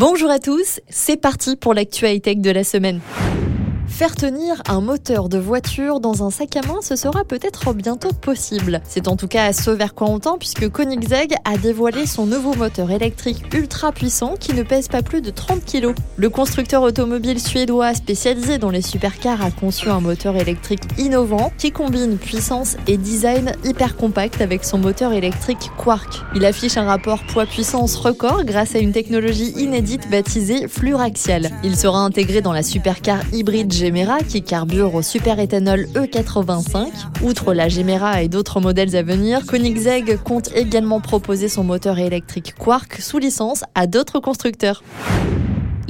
Bonjour à tous, c'est parti pour l'actu high-tech de la semaine. Faire tenir un moteur de voiture dans un sac à main, ce sera peut-être bientôt possible. C'est en tout cas ce vers quoi on tend puisque Koenigsegg a dévoilé son nouveau moteur électrique ultra puissant qui ne pèse pas plus de 30 kg. Le constructeur automobile suédois spécialisé dans les supercars a conçu un moteur électrique innovant qui combine puissance et design hyper compact avec son moteur électrique Quark. Il affiche un rapport poids-puissance record grâce à une technologie inédite baptisée Fluraxial. Il sera intégré dans la supercar hybride Qui carbure au super-éthanol E85. Outre la Gemera et d'autres modèles à venir, Koenigsegg compte également proposer son moteur électrique Quark sous licence à d'autres constructeurs.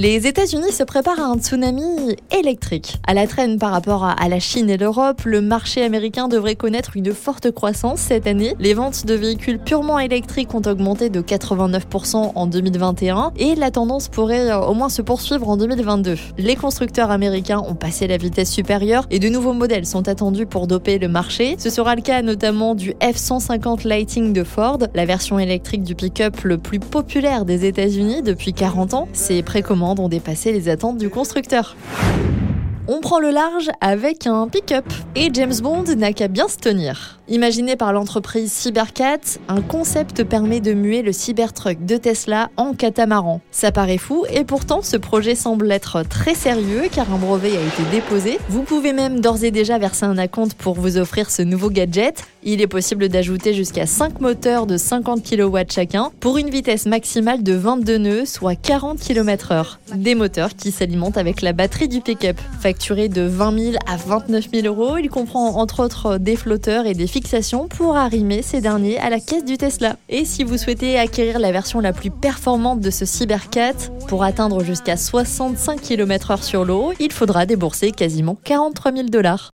Les États-Unis se préparent à un tsunami électrique. À la traîne par rapport à la Chine et l'Europe, le marché américain devrait connaître une forte croissance cette année. Les ventes de véhicules purement électriques ont augmenté de 89% en 2021 et la tendance pourrait euh, au moins se poursuivre en 2022. Les constructeurs américains ont passé la vitesse supérieure et de nouveaux modèles sont attendus pour doper le marché. Ce sera le cas notamment du F-150 Lighting de Ford, la version électrique du pick-up le plus populaire des États-Unis depuis 40 ans. C'est précommandes ont dépassé les attentes du constructeur. On prend le large avec un pick-up et James Bond n'a qu'à bien se tenir. Imaginé par l'entreprise Cybercat, un concept permet de muer le Cybertruck de Tesla en catamaran. Ça paraît fou et pourtant ce projet semble être très sérieux car un brevet a été déposé. Vous pouvez même d'ores et déjà verser un acompte pour vous offrir ce nouveau gadget. Il est possible d'ajouter jusqu'à 5 moteurs de 50 kW chacun pour une vitesse maximale de 22 nœuds, soit 40 km/h. Des moteurs qui s'alimentent avec la batterie du pick-up. Facturé de 20 000 à 29 000 euros, il comprend entre autres des flotteurs et des pour arrimer ces derniers à la caisse du Tesla. Et si vous souhaitez acquérir la version la plus performante de ce Cybercat pour atteindre jusqu'à 65 km/h sur l'eau, il faudra débourser quasiment 43 000 dollars.